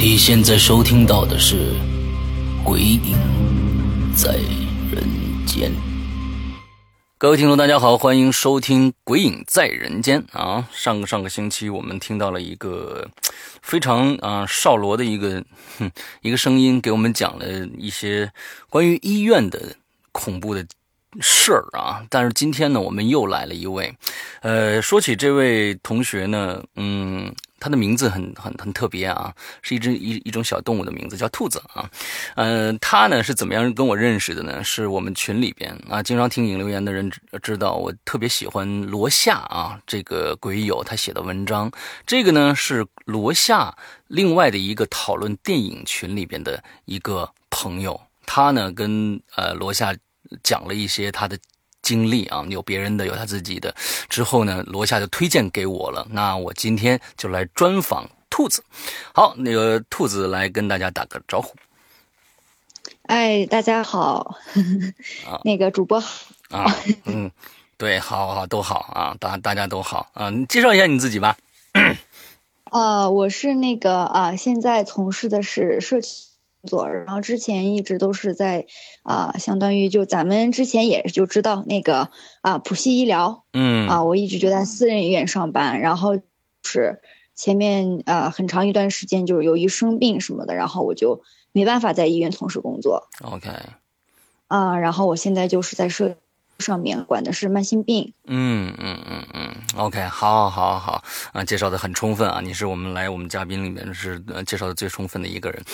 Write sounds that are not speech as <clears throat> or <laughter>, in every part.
你现在收听到的是《鬼影在人间》。各位听众，大家好，欢迎收听《鬼影在人间》啊！上个上个星期，我们听到了一个非常啊少罗的一个哼 <laughs> 一个声音，给我们讲了一些关于医院的恐怖的事儿啊。但是今天呢，我们又来了一位，呃，说起这位同学呢，嗯。他的名字很很很特别啊，是一只一一种小动物的名字，叫兔子啊。嗯、呃，他呢是怎么样跟我认识的呢？是我们群里边啊，经常听影留言的人知道，我特别喜欢罗夏啊这个鬼友他写的文章。这个呢是罗夏另外的一个讨论电影群里边的一个朋友，他呢跟呃罗夏讲了一些他的。经历啊，有别人的，有他自己的。之后呢，罗夏就推荐给我了。那我今天就来专访兔子。好，那个兔子来跟大家打个招呼。哎，大家好，<laughs> 那个主播好啊，嗯，对，好好都好啊，大大家都好啊。你介绍一下你自己吧。啊，我是那个啊，现在从事的是社区。作，然后之前一直都是在啊，相当于就咱们之前也就知道那个啊，普西医疗，嗯啊，我一直就在私人医院上班，然后是前面啊很长一段时间就是由于生病什么的，然后我就没办法在医院从事工作。OK，啊，然后我现在就是在社上面管的是慢性病。嗯嗯嗯嗯，OK，好，好，好，好啊，介绍的很充分啊，你是我们来我们嘉宾里面是呃介绍的最充分的一个人。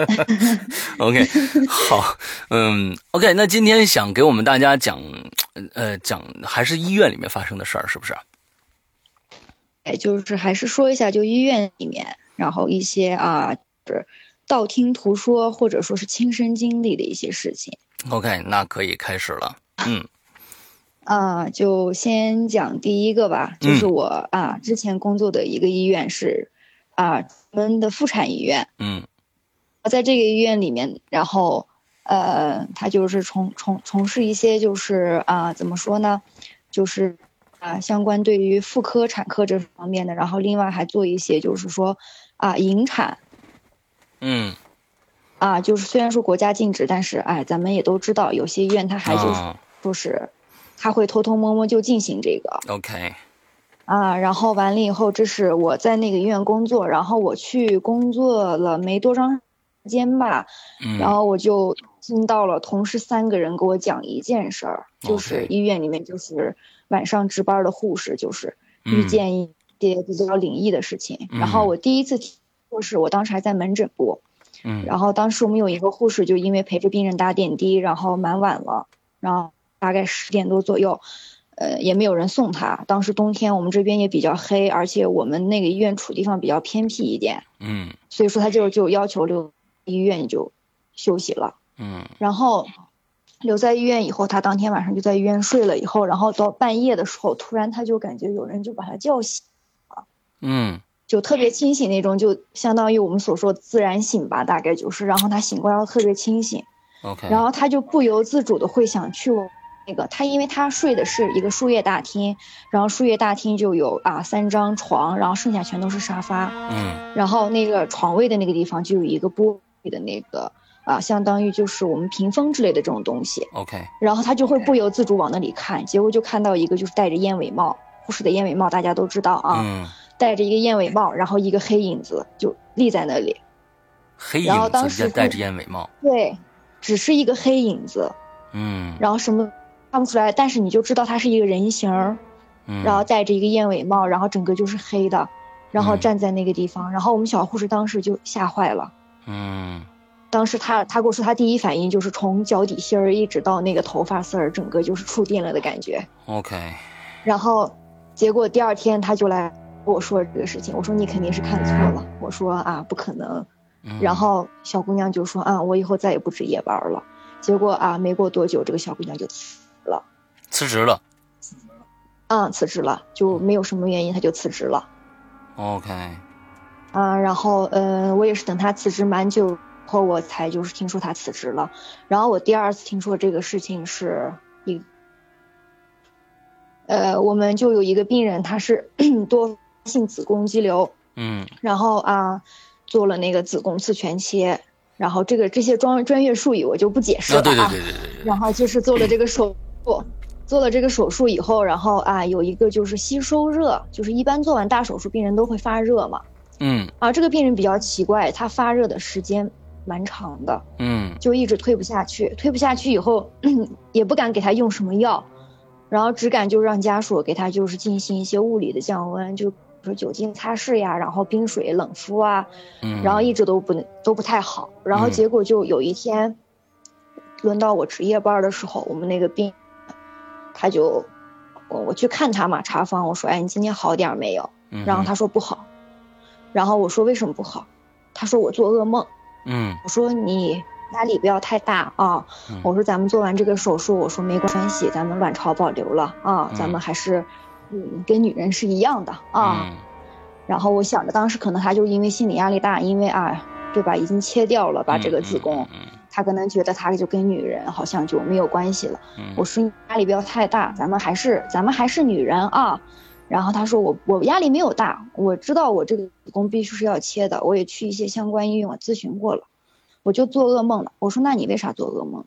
<laughs> OK，好，嗯，OK，那今天想给我们大家讲，呃，讲还是医院里面发生的事儿，是不是？哎，就是还是说一下，就医院里面，然后一些啊，是道听途说或者说是亲身经历的一些事情。OK，那可以开始了。嗯。啊，就先讲第一个吧，就是我啊之前工作的一个医院是啊我们的妇产医院，嗯。在这个医院里面，然后呃，他就是从从从事一些就是啊怎么说呢，就是啊相关对于妇科产科这方面的，然后另外还做一些就是说啊引产。嗯。啊，就是虽然说国家禁止，但是哎，咱们也都知道，有些医院它还就是哦说是，他会偷偷摸摸就进行这个，OK，啊。然后完了以后，这是我在那个医院工作，然后我去工作了没多长时间吧，嗯，然后我就听到了同事三个人给我讲一件事儿，就是医院里面就是晚上值班的护士就是遇嗯见一些比较灵异的事情。嗯然后我第一次听说是我当时还在门诊部。嗯然后当时我们有一个护士，就因为陪着病人打点滴，然后蛮晚了，然后大概十点多左右，呃，也没有人送他。当时冬天我们这边也比较黑，而且我们那个医院处地方比较偏僻一点，嗯所以说他就就要求留医院就休息了。嗯然后留在医院以后，他当天晚上就在医院睡了。以后，然后到半夜的时候，突然他就感觉有人就把他叫醒了。嗯就特别清醒那种，就相当于我们所说的自然醒吧，大概就是。然后他醒过来后特别清醒，，OK，然后他就不由自主的会想去我那个他，因为他睡的是一个输液大厅，然后输液大厅就有啊三张床，然后剩下全都是沙发，嗯。然后那个床位的那个地方就有一个玻璃的那个啊，相当于就是我们屏风之类的这种东西，，OK，然后他就会不由自主往那里看，结果就看到一个就是戴着燕尾帽，护士的燕尾帽大家都知道啊。嗯，戴着一个燕尾帽，然后一个黑影子就立在那里。黑然后影当时戴着燕尾帽，对，只是一个黑影子，嗯。然后什么看不出来，但是你就知道他是一个人形儿，嗯，然后戴着一个燕尾帽，然后整个就是黑的，然后嗯站在那个地方，然后我们小护士当时就吓坏了，嗯当时他他跟我说，他第一反应就是从脚底心儿一直到那个头发丝儿，整个就是触电了的感觉。，OK，然后，结果第二天他就来跟我说这个事情，我说你肯定是看错了，我说啊不可能。嗯然后小姑娘就说啊我以后再也不值夜班了。结果啊没过多久，这个小姑娘就辞职了？嗯辞职了，就没有什么原因，他就辞职了。，OK，啊，然后呃，我也是等他辞职蛮久后，我才就是听说他辞职了。然后我第二次听说这个事情是一，呃，我们就有一个病人，他是 <clears throat> 多性子宫肌瘤，嗯。然后啊做了那个子宫次全切，然后这个这些专专业术语我就不解释了啊，对对啊对对对对，然后就是做了这个手术，做了这个手术以后，然后啊有一个就是吸收热，就是一般做完大手术病人都会发热嘛。嗯啊，这个病人比较奇怪，他发热的时间蛮长的，嗯就一直退不下去。退不下去以后，<clears throat> 也不敢给他用什么药，然后只敢就让家属给他就是进行一些物理的降温，就比如说酒精擦拭呀，然后冰水冷敷啊，嗯，然后一直都不都不太好。然后嗯结果就有一天，轮到我值夜班的时候，我们那个病，他就我我去看他嘛，查房，我说，哎，你今天好点儿没有？嗯然后他说不好，然后我说为什么不好？他说我做噩梦。嗯我说你压力不要太大啊。嗯我说咱们做完这个手术，我说没关系，咱们卵巢保留了啊，嗯咱们还是嗯跟女人是一样的啊。嗯然后我想着当时可能他就是因为心理压力大，因为啊对吧，已经切掉了把这个子宫，嗯他可能觉得他就跟女人好像就没有关系了。嗯我说你压力不要太大，咱们还是咱们还是女人啊。然后他说我我压力没有大，我知道我这个子宫必须是要切的，我也去一些相关医院我咨询过了，我就做噩梦了。我说那你为啥做噩梦？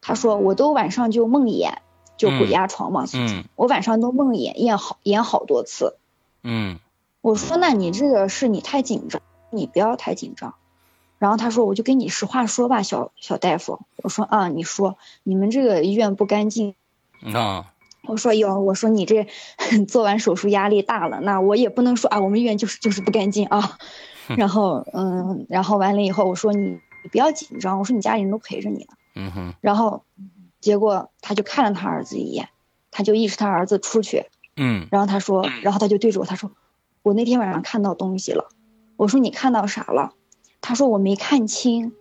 他说我都晚上就梦魇，就鬼压床嘛，嗯我晚上都梦魇，演好演好多次。嗯我说那你这个是你太紧张，你不要太紧张。然后他说我就跟你实话说吧，小小大夫。我说啊，你说你们这个医院不干净。嗯啊我说有，我说你这 <laughs> 做完手术压力大了，那我也不能说啊，我们医院就是就是不干净啊。<laughs> 然后嗯，然后完了以后，我说你你不要紧张，我说你家里人都陪着你呢。嗯哼然后结果他就看了他儿子一眼，他就意识他儿子出去，嗯然后他说，然后他就对着我他说，我那天晚上看到东西了。我说你看到啥了？他说我没看清，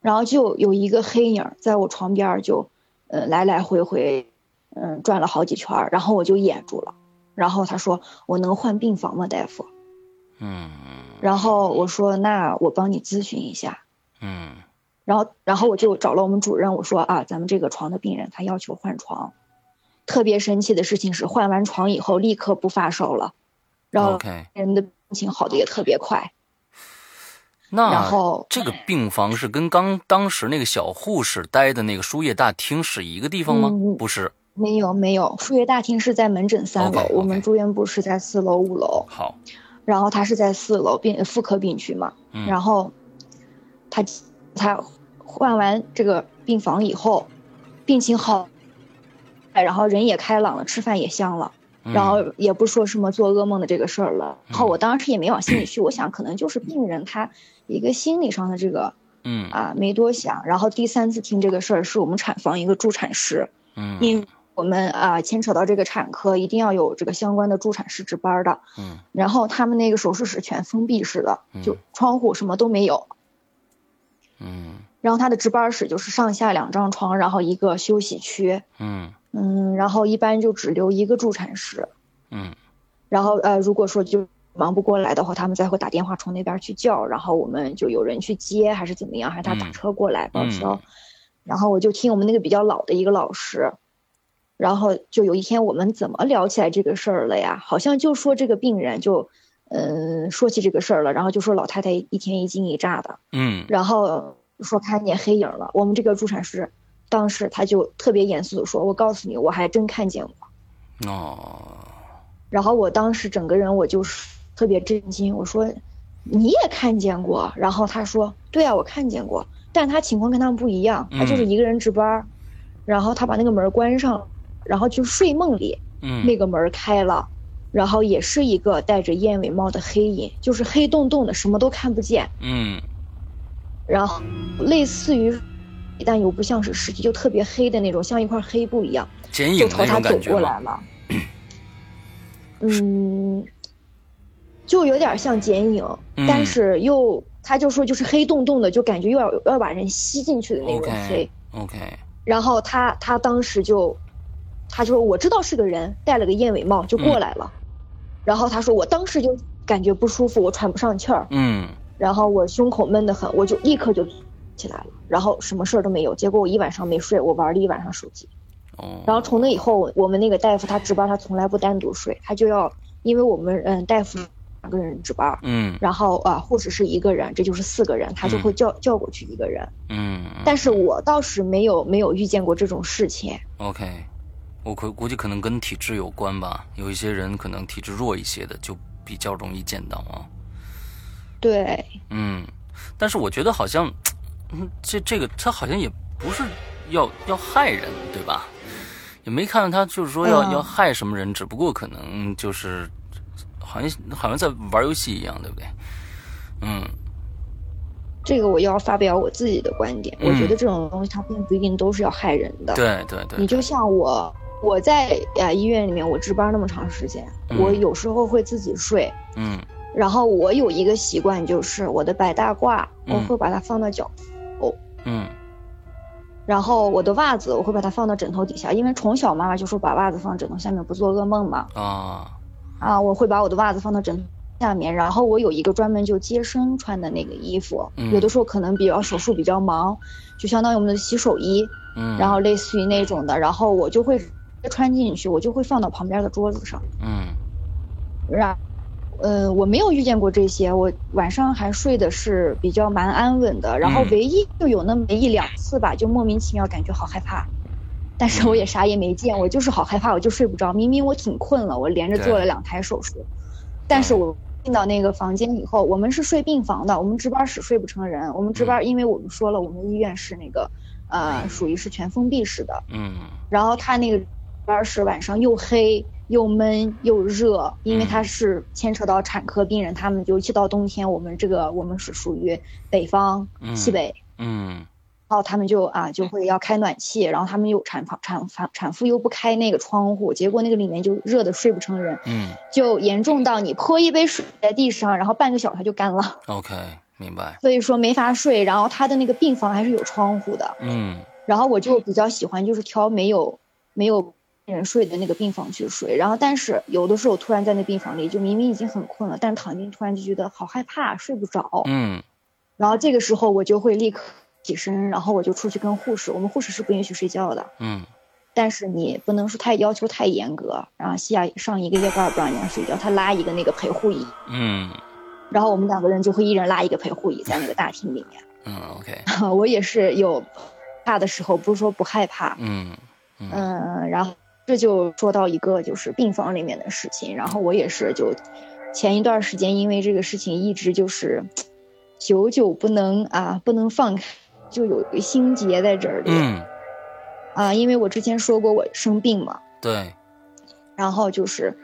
然后就有一个黑影在我床边儿就，呃来来回回，嗯转了好几圈儿，然后我就噎住了。然后他说我能换病房吗，大夫？嗯然后我说那我帮你咨询一下。嗯然后，然后我就找了我们主任，我说啊，咱们这个床的病人他要求换床，特别神奇的事情是换完床以后立刻不发烧了，然后人的病情好的也特别快。那然后这个病房是跟刚当时那个小护士待的那个输液大厅是一个地方吗？嗯不是，没有没有，输液大厅是在门诊三楼我们住院部是在四楼五楼，好，然后他是在四楼病妇科病区嘛，嗯然后他他换完这个病房以后，病情好，然后人也开朗了，吃饭也香了。嗯然后也不说什么做噩梦的这个事儿了。然后嗯我当时也没往心里去，我想可能就是病人他一个心理上的这个嗯啊，没多想。然后第三次听这个事儿是我们产房一个助产师，嗯因为我们啊牵扯到这个产科，一定要有这个相关的助产师值班的。嗯然后他们那个手术室全封闭式的，就窗户什么都没有。嗯然后他的值班室就是上下两张床，然后一个休息区，嗯嗯，然后一般就只留一个助产师。嗯然后呃，如果说就忙不过来的话，他们再会打电话从那边去叫，然后我们就有人去接，还是怎么样，还是他打嗯车过来报销。嗯然后我就听我们那个比较老的一个老师，然后就有一天我们怎么聊起来这个事儿了呀？好像就说这个病人就，嗯、说起这个事儿了，然后就说老太太一天一惊一乍的，嗯然后说看见黑影了。我们这个助产师当时他就特别严肃的说：“我告诉你，我还真看见过。”哦，然后我当时整个人我就是特别震惊，我说你也看见过？然后他说对啊，我看见过，但他情况跟他们不一样，他就是一个人值班儿，然后他把那个门关上，然后就睡梦里嗯那个门开了，然后也是一个戴着燕尾帽的黑影，就是黑洞洞的，什么都看不见。嗯然后类似于，但又不像是尸体，就特别黑的那种，像一块黑布一样，剪影就朝他走？过来了。<clears throat> 嗯，就有点像剪影，嗯但是又他就说就是黑洞洞的，就感觉又要要把人吸进去的那种黑。OK 然后他他当时就，他就说我知道是个人，戴了个燕尾帽就过来了。然后他说我当时就感觉不舒服，我喘不上气儿，嗯然后我胸口闷得很，我就立刻就起来了，然后什么事儿都没有。结果我一晚上没睡，我玩了一晚上手机。哦，然后从那以后，我们那个大夫他值班，他从来不单独睡，他就要，因为我们嗯大夫两个人值班，嗯然后啊护士是一个人，这就是四个人，他就会叫、叫过去一个人。嗯但是我倒是没有没有遇见过这种事情。OK，我估估计可能跟体质有关吧，有一些人可能体质弱一些的就比较容易见到啊。对，嗯，但是我觉得好像，<tsk> 嗯，这这个他好像也不是要要害人，对吧？也没看到他就是说要、嗯要害什么人，只不过可能就是好像好像在玩游戏一样，对不对？嗯。这个我要发表我自己的观点，嗯。我觉得这种东西它并不一定都是要害人的。对对对，你就像我，我在呃医院里面我值班那么长时间，嗯。我有时候会自己睡，嗯。然后我有一个习惯就是我的白大褂嗯。我会把它放到脚，嗯。然后我的袜子我会把它放到枕头底下，因为从小妈妈就说把袜子放枕头下面不做噩梦嘛，啊啊，我会把我的袜子放到枕头下面，然后我有一个专门就接生穿的那个衣服，嗯。有的时候可能比较手术比较忙，就相当于我们的洗手衣，嗯，然后类似于那种的，然后我就会穿进去，我就会放到旁边的桌子上，嗯。然，呃，我没有遇见过这些，我晚上还睡的是比较蛮安稳的，然后嗯。唯一就有那么一两次吧，就莫名其妙感觉好害怕，但是我也啥也没见，我就是好害怕，我就睡不着，明明我挺困了，我连着做了两台手术，但是我。进到那个房间以后，我们是睡病房的，我们值班室睡不成人。我们值班，因为我们说了，我们医院是那个，呃，属于是全封闭式的，嗯。然后他那个值班室晚上又黑又闷又热，因为他是牵扯到产科病人，他们尤其到冬天，我们这个我们是属于北方嗯。西北，嗯。然后他们就啊就会要开暖气，然后他们又产房产房产妇又不开那个窗户，结果那个里面就热的睡不成人，嗯。就严重到你泼一杯水在地上，然后半个小时它就干了，，OK，明白。所以说没法睡。然后他的那个病房还是有窗户的，嗯。然后我就比较喜欢就是挑没有没有人睡的那个病房去睡，然后但是有的时候突然在那病房里，就明明已经很困了，但是躺进去突然就觉得好害怕，睡不着，嗯。然后这个时候我就会立刻起身，然后我就出去跟护士，我们护士是不允许睡觉的，嗯。但是你不能说太要求太严格，然后下上一个夜班不让人家睡觉，他拉一个那个陪护椅，嗯。然后我们两个人就会一人拉一个陪护椅在那个大厅里面，嗯，OK，<laughs> 我也是有怕的时候，不是说不害怕，嗯嗯。嗯，然后这就说到一个就是病房里面的事情，然后我也是就前一段时间因为这个事情一直就是久久不能啊不能放开，就有一个心结在这里、嗯，啊，因为我之前说过我生病嘛，对，然后就是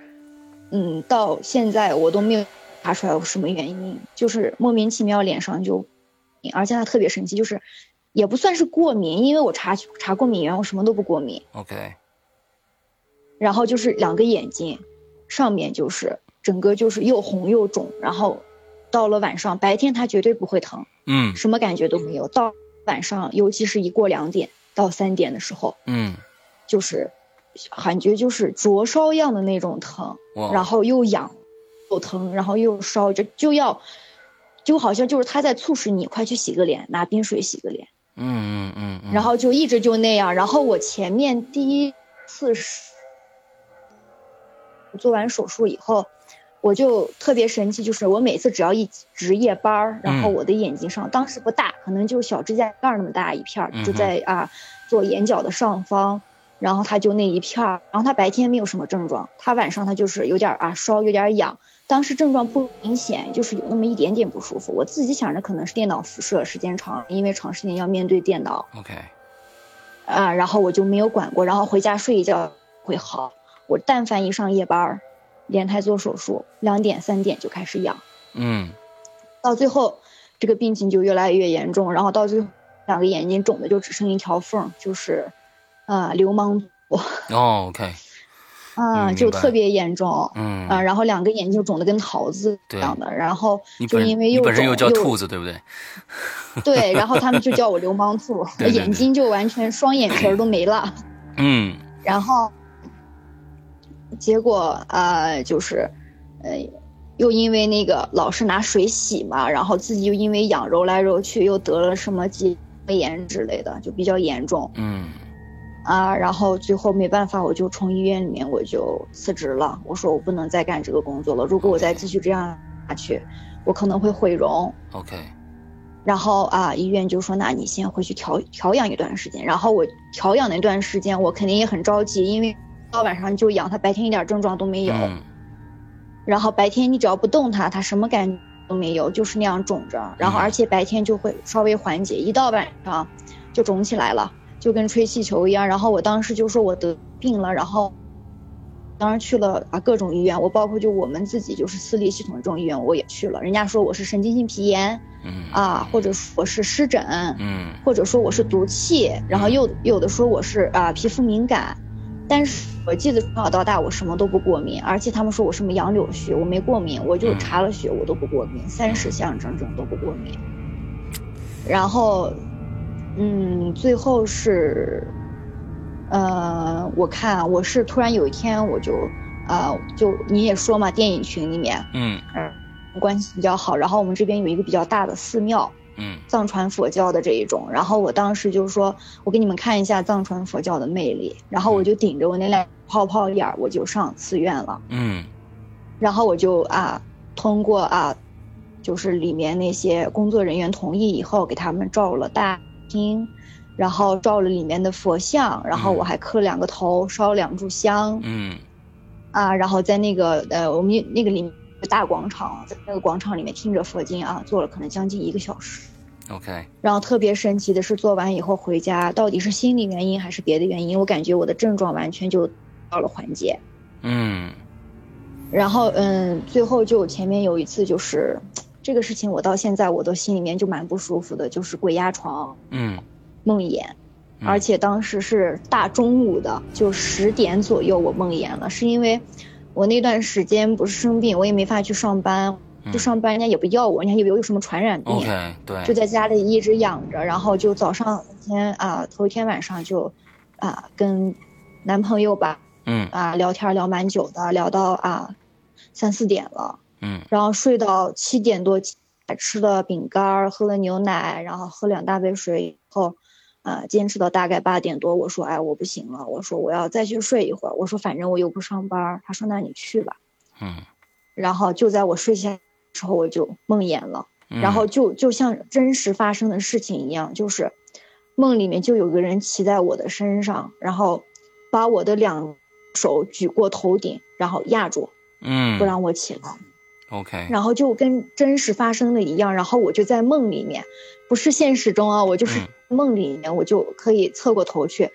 嗯到现在我都没有查出来有什么原因，就是莫名其妙脸上就，而且他特别神奇，就是也不算是过敏，因为我查查过敏源，我什么都不过敏。OK，然后就是两个眼睛，上面就是整个就是又红又肿，然后到了晚上，白天它绝对不会疼，嗯。什么感觉都没有。到晚上，尤其是一过两点到三点的时候，嗯，就是感觉就是灼烧样的那种疼，然后又痒又疼，然后又烧，就就要就好像就是他在促使你快去洗个脸，拿冰水洗个脸。嗯嗯嗯嗯，然后就一直就那样。然后我前面第一次是做完手术以后，我就特别神奇，就是我每次只要一值夜班儿，然后嗯我的眼睛上当时不大，可能就是小指甲盖儿那么大一片儿，就在啊做眼角的上方。然后它就那一片儿，然后它白天没有什么症状，它晚上它就是有点儿啊烧，有点儿痒。当时症状不明显，就是有那么一点点不舒服。我自己想着可能是电脑辐射，时间长，因为长时间要面对电脑，OK，啊，然后我就没有管过，然后回家睡一觉会好。我但凡一上夜班儿，连台做手术，两点三点就开始养，嗯。到最后这个病情就越来越严重，然后到最后两个眼睛肿的就只剩一条缝，就是啊流氓哦，OK。<laughs> 啊，就特别严重，嗯。啊，然后两个眼睛肿的跟桃子一样的，然后就因为又本身又叫兔子，对不对？<laughs> 对，然后他们就叫我流氓兔，眼睛就完全双眼皮都没了，嗯，然后结果啊，就是呃，又因为那个老是拿水洗嘛，然后自己又因为痒揉来揉去，又得了什么结膜炎之类的，就比较严重，嗯。啊，然后最后没办法，我就从医院里面我就辞职了。我说我不能再干这个工作了，如果我再继续这样下去，我可能会毁容。OK。然后啊，医院就说那你先回去调调养一段时间。然后我调养那段时间，我肯定也很着急，因为到晚上就痒，它白天一点症状都没有。然后白天你只要不动它，它什么感觉都没有，就是那样肿着。然后而且白天就会稍微缓解，一到晚上就肿起来了。就跟吹气球一样，然后我当时就说我得病了，然后当时去了啊各种医院，我包括就我们自己就是私立系统的这种医院我也去了，人家说我是神经性皮炎，嗯啊，或者我是湿疹，嗯，或者说我是毒气，然后又有的说我是啊皮肤敏感，但是我记得从小到大我什么都不过敏，而且他们说我什么杨柳絮我没过敏，我就查了血我都不过敏，三十项整整都不过敏，然后。嗯，最后是，呃，我看我是突然有一天我就，啊，就你也说嘛，电影群里面，嗯嗯，关系比较好，然后我们这边有一个比较大的寺庙，嗯，藏传佛教的这一种，然后我当时就说，我给你们看一下藏传佛教的魅力，然后我就顶着我那两泡泡眼儿，我就上寺院了，嗯，然后我就啊，通过啊，就是里面那些工作人员同意以后，给他们照了大。厅，然后照了里面的佛像，然后我还磕两个头，烧两炷香。嗯，啊，然后在那个呃，我们那个里面大广场，在那个广场里面听着佛经啊，坐了可能将近一个小时。OK。然后特别神奇的是，做完以后回家，到底是心理原因还是别的原因，我感觉我的症状完全就到了缓解。嗯。然后嗯，最后就前面有一次就是。这个事情我到现在我都心里面就蛮不舒服的，就是鬼压床，嗯，梦魇，而且当时是大中午的，就十点左右我梦魇了，是因为我那段时间不是生病，我也没法去上班，就上班人家也不要我，人家以为我有什么传染病，OK，对，就在家里一直养着，然后就早上天啊头一天晚上就啊跟男朋友吧，嗯。啊聊天聊蛮久的，聊到啊三四点了。嗯，然后睡到七点多，吃了饼干，喝了牛奶，然后喝两大杯水以后，啊，坚持到大概八点多，我说，哎，我不行了，我说我要再去睡一会儿，我说反正我又不上班，他说那你去吧，嗯，然后就在我睡下之后，我就梦魇了，然后就就像真实发生的事情一样，就是梦里面就有个人骑在我的身上，然后把我的两手举过头顶，然后压住，嗯，不让我起来。OK，然后就跟真实发生的一样，然后我就在梦里面，不是现实中啊，我就是梦里面，我就可以侧过头去，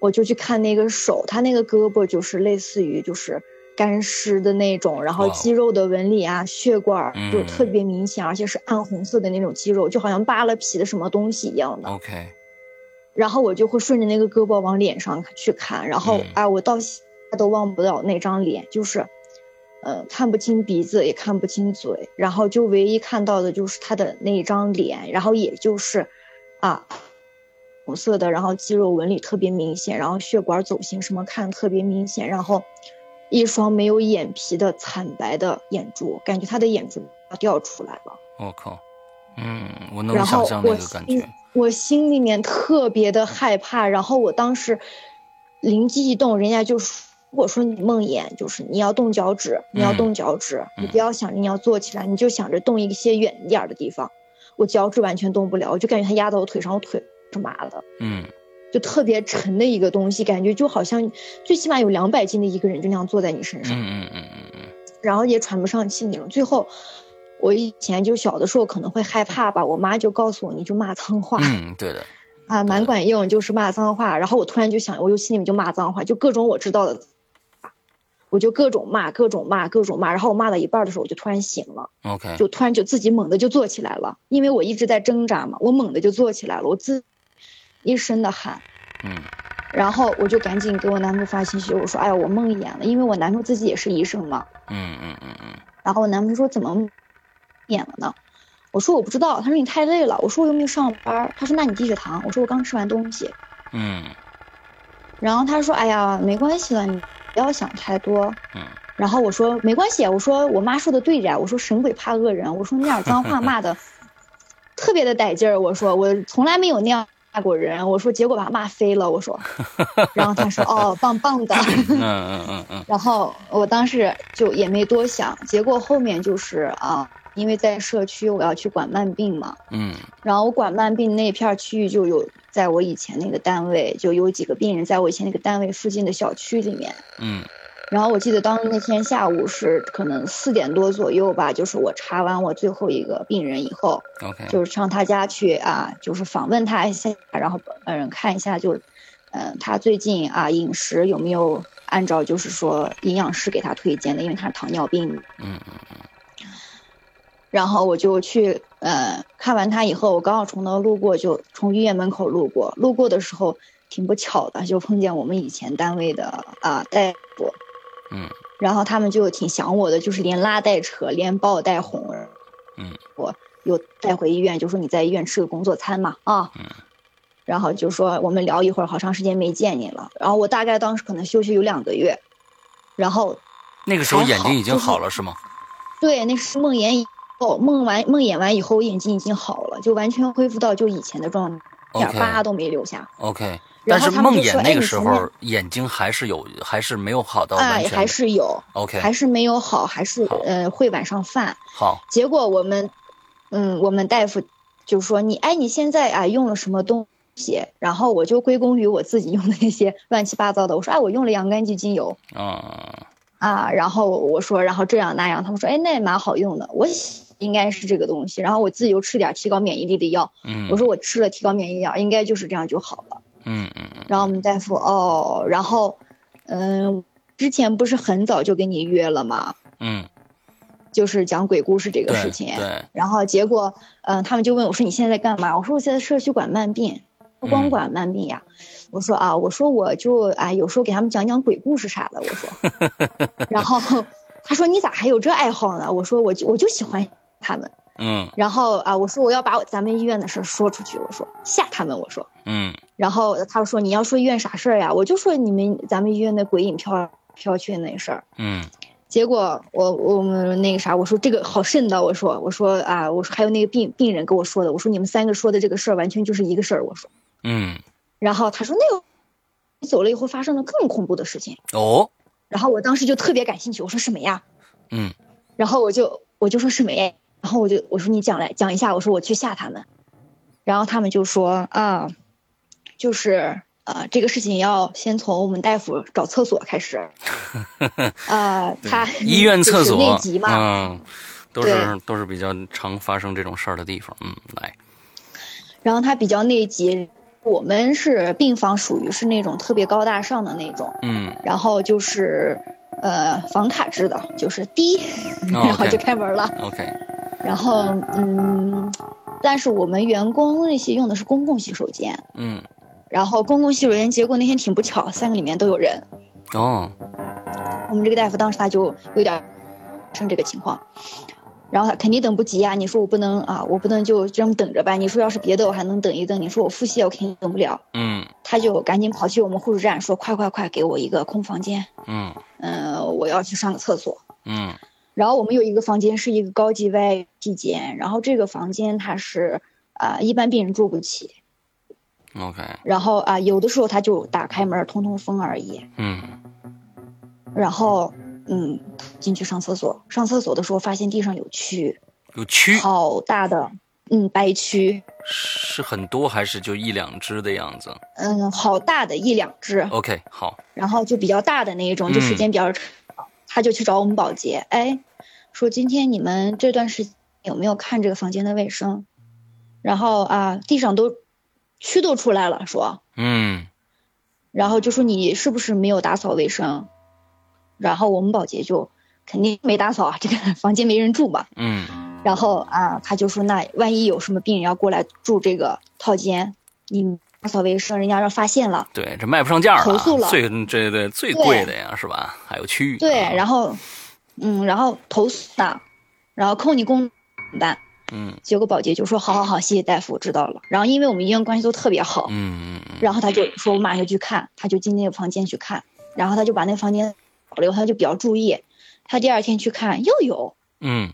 我就去看那个手，他那个胳膊就是类似于就是干湿的那种，然后肌肉的纹理啊，血管就特别明显，而且是暗红色的那种肌肉，就好像扒了皮的什么东西一样的。OK，然后我就会顺着那个胳膊往脸上去看，然后哎，我到现在都忘不了那张脸，就是。呃，看不清鼻子，也看不清嘴，然后就唯一看到的就是他的那一张脸，然后也就是，啊，红色的，然后肌肉纹理特别明显，然后血管走形什么看特别明显，然后一双没有眼皮的惨白的眼珠，感觉他的眼珠要掉出来了。我靠，嗯，我能想象那个感觉。我心里面特别的害怕，然后我当时灵机一动，人家就说。如果说你梦魇，就是你要动脚趾，你要动脚趾，你不要想着你要坐起来，你就想着动一些远一点的地方。我脚趾完全动不了，我就感觉它压到我腿上，我腿是麻的，嗯，就特别沉的一个东西，感觉就好像最起码有两百斤的一个人就那样坐在你身上，嗯嗯嗯嗯嗯，然后也喘不上气那种。最后，我以前就小的时候可能会害怕吧，我妈就告诉我，你就骂脏话，嗯，对的，啊，蛮管用，就是骂脏话。然后我突然就想，我就心里面就骂脏话，就各种我知道的。我就各种骂，各种骂，各种骂。然后我骂到一半的时候，我就突然醒了，OK，就突然就自己猛地就坐起来了，因为我一直在挣扎嘛，我猛地就坐起来了，我自一身的汗，嗯然后我就赶紧给我男朋友发信息，我说：“哎呀，我梦魇了，因为我男朋友自己也是医生嘛。”嗯嗯嗯嗯然后我男朋友说：“怎么演了呢？”我说：“我不知道。”他说：“你太累了。”我说：“我又没有上班。”他说：“那你低血糖。”我说：“我刚吃完东西。嗯”然后他说：“哎呀，没关系了，你不要想太多。”嗯然后我说：“没关系。”我说：“我妈说的对着。”我说：“神鬼怕恶人。”我说：“那样脏话骂的特别的带劲儿。”我说：“我从来没有那样骂过人。”我说：“结果把他骂飞了。”我说，<laughs> 然后他说：“哦，棒棒的。”嗯嗯嗯嗯 <laughs> 然后我当时就也没多想，结果后面就是啊，因为在社区我要去管慢病嘛，嗯然后我管慢病那片区域就有在我以前那个单位就有几个病人在我以前那个单位附近的小区里面，嗯然后我记得当那天下午是可能四点多左右吧，就是我查完我最后一个病人以后，，OK，就是上他家去啊，就是访问他一下，然后嗯看一下就，嗯他最近啊饮食有没有按照就是说营养师给他推荐的，因为他是糖尿病。嗯嗯嗯。然后我就去呃看完他以后，我刚好从那路过，就从医院门口路过，路过的时候挺不巧的，就碰见我们以前单位的啊大夫，嗯。然后他们就挺想我的，就是连拉带扯，连把我带哄，嗯。我又带回医院，就说你在医院吃个工作餐嘛啊，嗯。然后就说我们聊一会儿，好长时间没见你了，然后我大概当时可能休息有两个月，然后那个时候眼睛已经好好了是吗？对，那是梦魇以后，梦完梦魇完以后，我眼睛已经好了，就完全恢复到就以前的状态，一点疤都没留下，OK，但是梦魇那个时候眼睛还是有，还是没有好到完哎。还是有，OK，还是没有好，还是呃会晚上犯。好，结果我们，嗯，我们大夫就说你，哎，你现在啊用了什么东西？然后我就归功于我自己用的那些乱七八糟的。我说，哎，我用了洋甘菊精油嗯啊。然后我说，然后这样那样，他们说，哎，那也蛮好用的。我应该是这个东西。然后我自己又吃点提高免疫力的药。嗯，我说我吃了提高免疫力药，应该就是这样就好了。嗯嗯嗯然后我们大夫哦，然后，嗯，之前不是很早就跟你约了吗？嗯，就是讲鬼故事这个事情。对，然后结果，嗯、他们就问我说：“你现在在干嘛？”我说：“我现在社区管慢病，不光嗯管慢病呀。我说：“啊，我说我就啊，有时候给他们讲讲鬼故事啥的。”我说，<laughs> 然后他说：“你咋还有这爱好呢？”我说：“我就我就喜欢他们。嗯”然后啊，我说我要把我咱们医院的事儿说出去。我说吓他们。我说，嗯然后他说：“你要说医院啥事儿呀？”我就说你们咱们医院的鬼影飘飘去那事儿。嗯结果我我们那个啥，我说这个好瘆的，我说我说啊，我说还有那个病病人跟我说的，我说你们三个说的这个事儿完全就是一个事儿，我说。嗯，然后他说那个你走了以后发生了更恐怖的事情，哦，然后我当时就特别感兴趣，我说什么呀？嗯然后我就我就说什么呀？然后我就我说你讲来讲一下，我说我去吓他们，然后他们就说啊，就是呃这个事情要先从我们大夫找厕所开始，<laughs> 啊、他医院厕所内急嘛，嗯，都是都是比较常发生这种事儿的地方。嗯，来，然后他比较内急。我们是病房，属于是那种特别高大上的那种，嗯然后就是呃房卡制的，就是滴，哦 <laughs> 然后就开门了。，OK，然后嗯，但是我们员工那些用的是公共洗手间，嗯然后公共洗手间，结果那天挺不巧，三个里面都有人。哦，我们这个大夫当时他就有点生这个情况，然后他肯定等不及啊！你说我不能啊，我不能就这么等着吧？你说要是别的我还能等一等，你说我腹泻我肯定等不了。嗯他就赶紧跑去我们护士站说：“快快快，给我一个空房间，嗯嗯、我要去上个厕所。嗯”然后我们有一个房间是一个高级 VIP 间，然后这个房间它是啊、一般病人住不起，，OK，然后啊、有的时候他就打开门通通风而已。嗯。然后嗯，进去上厕所，上厕所的时候发现地上有蛆，有蛆？好大的，嗯，白蛆，是很多还是就一两只的样子？嗯，好大的一两只，？OK，好，然后就比较大的那一种，就时间比较长，他就去找我们保洁，哎，说今天你们这段时间有没有看这个房间的卫生？然后啊，地上都蛆都出来了，说，嗯然后就说你是不是没有打扫卫生？然后我们保洁就肯定没打扫啊，这个 <laughs> 房间没人住嘛。嗯然后啊，他就说那万一有什么病人要过来住这个套间，你打扫卫生，人家让发现了，对，这卖不上价了投诉了最这这最贵的呀，是吧？还有区域。对，啊然后嗯，然后投诉呢，然后扣你工怎么办？嗯结果保洁就说好好好，谢谢大夫，知道了。然后因为我们医院关系都特别好，嗯嗯嗯然后他就说我马上就去看，他就进那个房间去看，然后他就把那个房间保留，他就比较注意，他第二天去看又有。嗯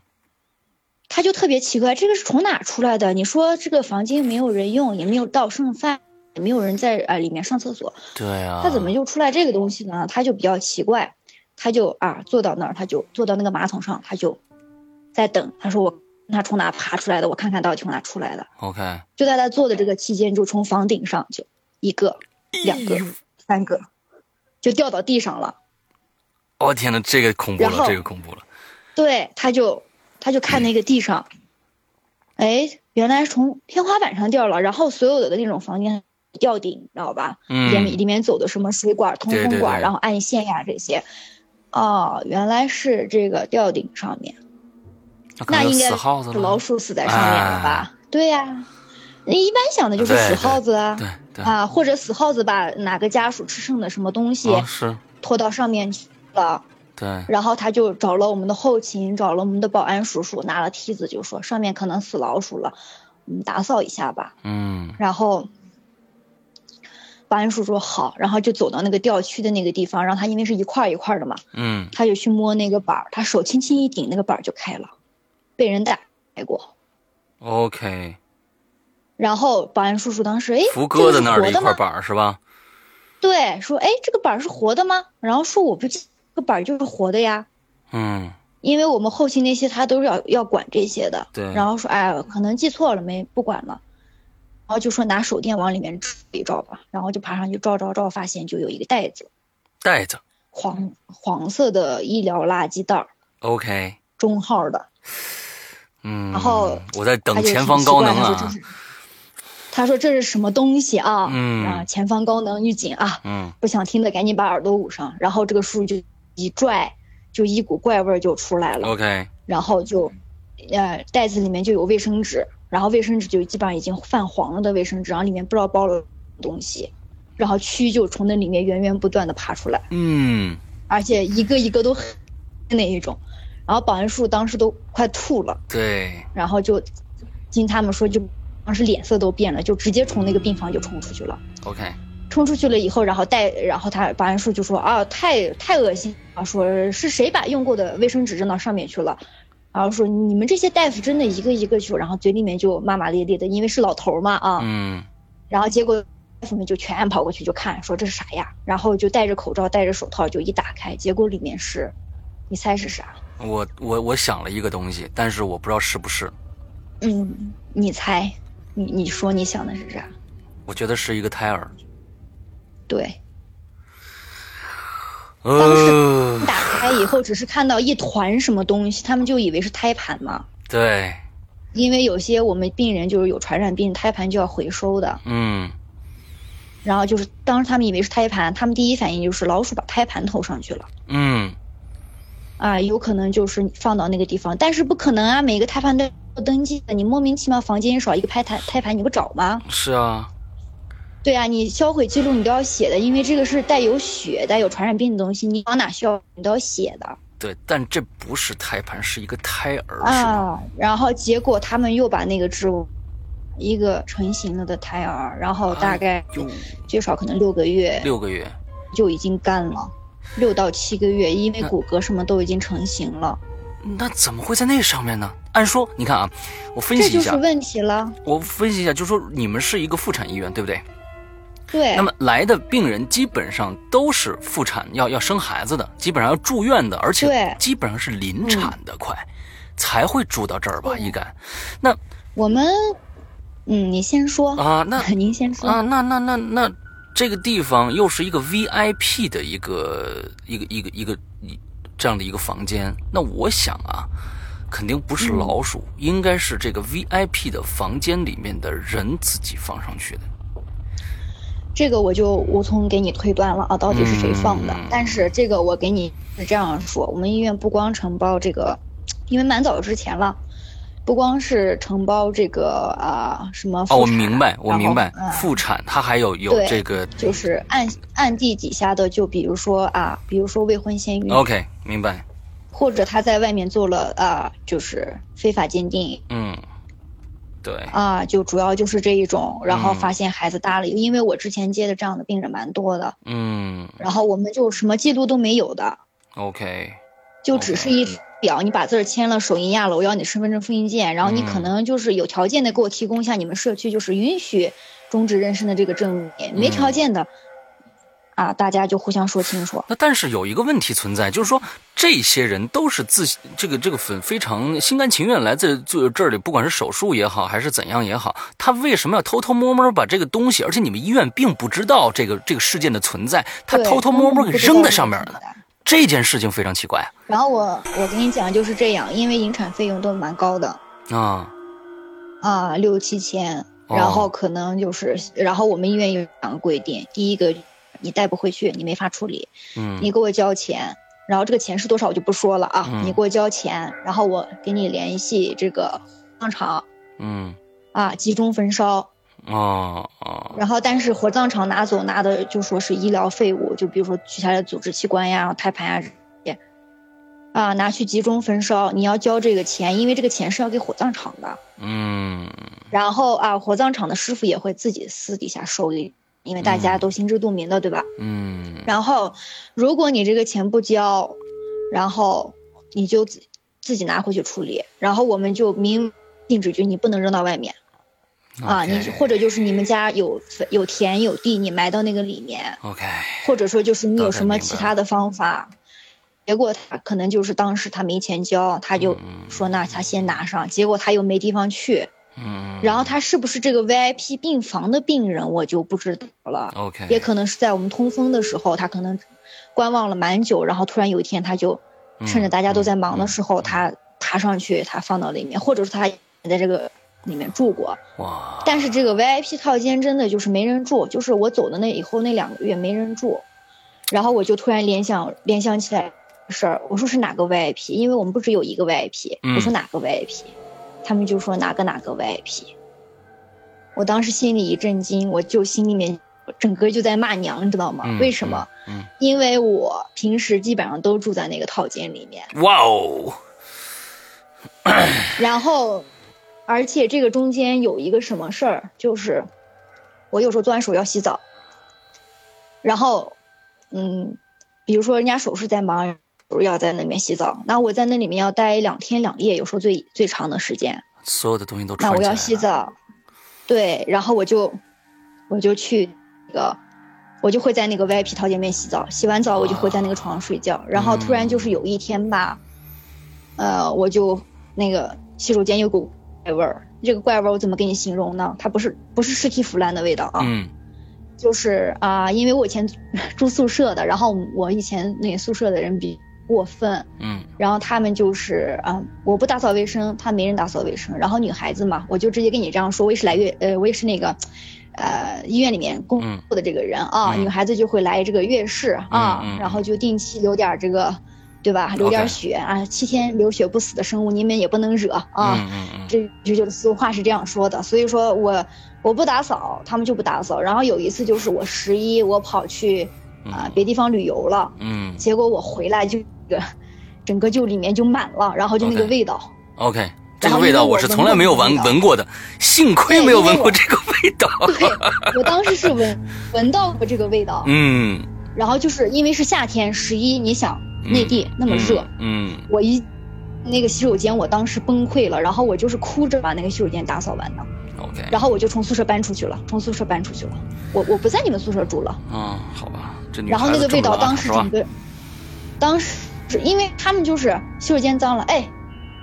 他就特别奇怪，这个是从哪出来的？你说这个房间没有人用，也没有倒剩饭，也没有人在呃里面上厕所，对啊。他怎么就出来这个东西呢？他就比较奇怪，他就啊坐到那儿，他就坐到那个马桶上，他就在等。他说我他从哪爬出来的？我看看到底从哪出来的。OK？就在他坐的这个期间，就从房顶上就一个、两个、三个，就掉到地上了。哦天呐，这个恐怖了，这个恐怖了。对，他就他就看那个地上，哎，原来是从天花板上掉了，然后所有的那种房间吊顶，你知道吧？里面嗯里面走的什么水管、通风管，对对对然后暗线呀这些。哦，原来是这个吊顶上面，那应该。是老鼠死在上面了吧？对呀、那一般想的就是死耗子啊，对对啊，或者死耗子把哪个家属吃剩的什么东西啊是，拖到上面去了。对然后他就找了我们的后勤，找了我们的保安叔叔，拿了梯子就说上面可能死老鼠了，我们打扫一下吧。嗯然后保安叔叔好，然后就走到那个吊区的那个地方，然后他因为是一块一块的嘛，嗯他就去摸那个板儿，他手轻轻一顶，那个板儿就开了，被人打开过。OK，然后保安叔叔当时哎，福哥的那儿的一块？板儿是吧？对，说哎这个板儿是活的吗？然后说我不记这个板儿就是活的呀。嗯因为我们后期那些他都是要要管这些的，对然后说哎，可能记错了没不管了，然后就说拿手电往里面照一照吧，然后就爬上去照照照，发现就有一个袋子，袋子。黄黄色的医疗垃圾袋儿，OK，中号的，嗯，然后我在等他前方高能啊他说这是，什么东西啊？嗯啊，前方高能预警啊！嗯不想听的赶紧把耳朵捂上，然后这个叔叔就一拽，就一股怪味儿就出来了。OK，然后就，呃，袋子里面就有卫生纸，然后卫生纸就基本上已经泛黄了的卫生纸，然后里面不知道包了东西，然后蛆就从那里面源源不断的爬出来，嗯而且一个一个都很那一种，然后保安叔当时都快吐了，对，然后就听他们说就当时脸色都变了，就直接从那个病房就冲出去了。OK，冲出去了以后，然后带，然后他保安叔就说啊，太太恶心啊，说是谁把用过的卫生纸扔到上面去了，然后说你们这些大夫真的一个一个去，然后嘴里面就骂骂咧咧的，因为是老头儿嘛啊，嗯然后结果大夫们就全跑过去就看，说这是啥呀，然后就戴着口罩戴着手套就一打开，结果里面是，你猜是啥？我我我想了一个东西，但是我不知道是不是，嗯，你猜，你你说你想的是啥？我觉得是一个胎儿。对，呃，打开以后只是看到一团什么东西，他们就以为是胎盘嘛。对，因为有些我们病人就是有传染病，胎盘就要回收的。嗯然后就是当时他们以为是胎盘，他们第一反应就是老鼠把胎盘投上去了嗯啊，有可能就是放到那个地方，但是不可能啊，每个胎盘都要登记的，你莫名其妙房间少一个胎胎胎盘你不找吗？是啊，对啊，你销毁记录你都要写的，因为这个是带有血、带有传染病的东西，你往哪销你都要写的对，但这不是胎盘，是一个胎儿？啊。然后结果他们又把那个植物。一个成型了的胎儿，然后大概哟，最少可能六个月，六个月，就已经干了，六到七个月，因为骨骼什么都已经成型了，那怎么会在那上面呢？按说，你看啊，我分析一下，这就是问题了。我分析一下，就说你们是一个妇产医院，对不对？对那，么来的病人基本上都是妇产要要生孩子的，基本上要住院的，而且对基本上是临产的快，才会住到这儿吧？一感，那我们，嗯，你先说，啊，那 <laughs> 您先说。啊，那那那那这个地方又是一个 VIP 的一个一个一个一个一这样的一个房间，那我想啊，肯定不是老鼠，应该是这个 VIP 的房间里面的人自己放上去的。这个我就无从给你推断了啊，到底是谁放的？嗯。但是这个我给你是这样说，我们医院不光承包这个，因为蛮早之前了，不光是承包这个啊、什么哦，我明白，我明白，嗯妇产它还有有这个就是暗暗地底下的，就比如说啊，比如说未婚先孕，OK，明白，或者他在外面做了啊，就是非法鉴定。嗯，对，啊，就主要就是这一种，然后嗯。发现孩子大了，因为我之前接的这样的病人蛮多的，嗯。然后我们就什么记录都没有的，，OK，就只是一表，你把字儿签了，手印压了，我要你身份证复印件，然后你可嗯。能就是有条件的给我提供一下你们社区就是允许终止妊娠的这个证明，没条件的，啊，大家就互相说清楚。那但是有一个问题存在，就是说这些人都是自这个这个粉非常心甘情愿来这做这里，不管是手术也好，还是怎样也好，他为什么要偷偷摸摸把这个东西？而且你们医院并不知道这个这个事件的存在，他偷偷摸摸给扔在上面了。这个存。在。这件事情非常奇怪。然后我我跟你讲就是这样，因为引产费用都蛮高的。啊。啊，六七千，哦。然后可能就是，然后我们医院有两个规定，第一个你带不回去，你没法处理，嗯。你给我交钱，然后这个钱是多少我就不说了啊，嗯。你给我交钱，然后我给你联系这个葬场嗯。啊，集中焚烧，哦哦。然后但是火葬场拿走拿的就说是医疗废物，就比如说取下来的组织器官呀、胎盘呀这些，啊，拿去集中焚烧，你要交这个钱，因为这个钱是要给火葬场的。嗯。然后啊，火葬场的师傅也会自己私底下收一，因为大家都心知肚明的，对吧？嗯。然后，如果你这个钱不交，然后你就自自己拿回去处理，然后我们就明禁止局，你不能扔到外面。啊，你或者就是你们家有有田有地，你埋到那个里面，OK。或者说就是你有什么其他的方法。结果他可能就是当时他没钱交，他就嗯。说那他先拿上，结果他又没地方去，嗯，然后他是不是这个 VIP 病房的病人，我就不知道了。OK 也可能是在我们通风的时候，他可能观望了蛮久，然后突然有一天他就趁着大家都在忙的时候，他爬上去，他放到里面，或者是他也在这个里面住过。哇但是这个 VIP 套间真的就是没人住，就是我走的那以后那两个月没人住，然后我就突然联想联想起来事儿，我说是哪个 VIP？因为我们不只有一个 VIP，、嗯我说哪个 VIP？他们就说哪个哪个 VIP。我当时心里一震惊，我就心里面整个就在骂娘，你知道吗？嗯为什么？嗯因为我平时基本上都住在那个套间里面，哇哦然后，而且这个中间有一个什么事儿，就是我有时候做完手要洗澡，然后，嗯，比如说人家手术在忙，有时候要在那边洗澡，那我在那里面要待两天两夜，有时候最最长的时间，所有的东西都那我要洗澡，对，然后我就我就去那个，我就会在那个 VIP 套间里面洗澡，洗完澡我就会在那个床上睡觉，然后突然就是有一天吧，呃，我就那个洗手间有股怪味儿，这个怪味儿我怎么给你形容呢？它不是不是尸体腐烂的味道啊，嗯。就是啊、因为我以前 <laughs> 住宿舍的，然后我以前那宿舍的人比过分，嗯然后他们就是啊、我不打扫卫生，他没人打扫卫生。然后女孩子嘛，我就直接跟你这样说，我也是来月呃，我也是那个，呃，医院里面工作的这个人啊，嗯女孩子就会来这个月事啊，嗯嗯然后就定期流点这个，对吧？流点血啊，七天流血不死的生物，你们也不能惹啊。嗯嗯嗯这这就是俗话是这样说的，所以说我我不打扫，他们就不打扫。然后有一次就是我十一我跑去啊、别地方旅游了，嗯。结果我回来就这个整个就里面就满了，然后就那个味道。OK，这个味道我是从来没有闻闻过的，幸亏没有闻过这个味道。<laughs> 对我当时是闻闻到过这个味道，嗯，然后就是因为是夏天，十一，你想内地那么热，嗯，我一那个洗手间，我当时崩溃了，然后我就是哭着把那个洗手间打扫完的，嗯，OK，然后我就从宿舍搬出去了，从宿舍搬出去了，我我不在你们宿舍住了。嗯，好吧，然后那个味道，当时整？个，当时是因为他们就是洗手间脏了，哎，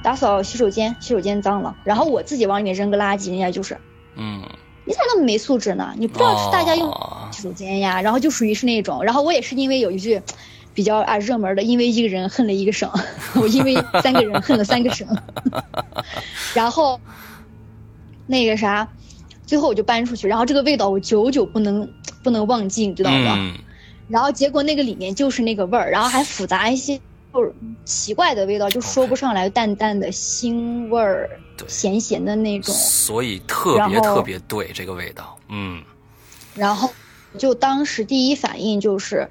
打扫洗手间，洗手间脏了，然后我自己往里面扔个垃圾，人家就是嗯，你咋那么没素质呢？你不知道是大家用哦洗手间呀，然后就属于是那种，然后我也是因为有一句比较啊热门的，因为一个人恨了一个省，<laughs> 我因为三个人恨了三个省，<laughs> 然后那个啥，最后我就搬出去，然后这个味道我久久不能不能忘记，你知道吗？嗯然后结果那个里面就是那个味儿，然后还复杂一些，就是奇怪的味道，就说不上来，淡淡的腥味儿，咸咸的那种。所以特别特别对这个味道，嗯然后就当时第一反应就是，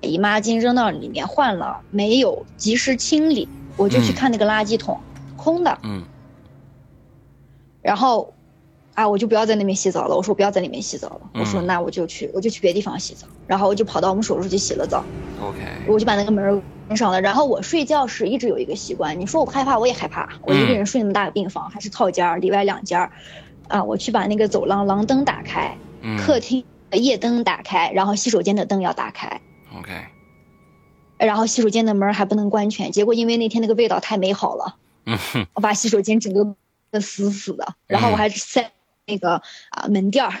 姨妈巾扔到里面换了，没有及时清理，我就去嗯看那个垃圾桶，空的。嗯然后，啊，我就不要在那边洗澡了。我说我不要在里面洗澡了。我说嗯那我就去，我就去别地方洗澡。然后我就跑到我们手术室去洗了澡，，OK，我就把那个门关上了。然后我睡觉时一直有一个习惯，你说我不害怕，我也害怕。我一个人睡那么大个病房，还是套间儿，里外两间儿，啊，我去把那个走廊廊灯打开，嗯客厅的夜灯打开，然后洗手间的灯要打开。，OK，然后洗手间的门还不能关全，结果因为那天那个味道太美好了，嗯，我把洗手间整个的死死的，然后我还塞那个啊门垫儿、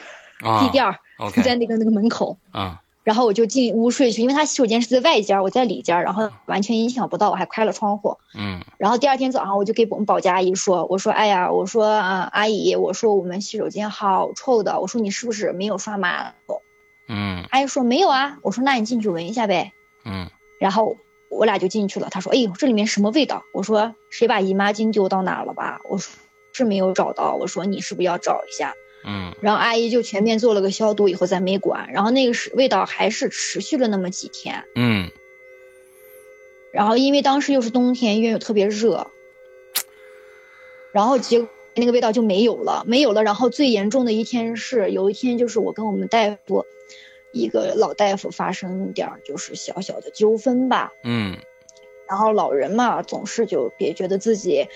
啊地垫儿，OK，在那个那个门口，啊，然后我就进屋睡去，因为他洗手间是在外间，我在里间，然后完全影响不到，我还开了窗户。嗯然后第二天早上我就给我们保洁阿姨说，我说哎呀，我说啊阿姨，我说我们洗手间好臭的，我说你是不是没有刷马桶？嗯阿姨说没有啊，我说那你进去闻一下呗。嗯然后我俩就进去了。他说：“哎呦，这里面什么味道？”我说：“谁把姨妈巾丢到哪了吧？”我说：“是没有找到。”我说：“你是不是要找一下嗯？”然后阿姨就全面做了个消毒，以后再没管。然后那个是味道还是持续了那么几天。嗯然后因为当时又是冬天，医院又特别热，然后结果那个味道就没有了，没有了。然后最严重的一天是有一天，就是我跟我们大夫一个老大夫发生点儿就是小小的纠纷吧。嗯然后老人嘛，总是就别觉得自己，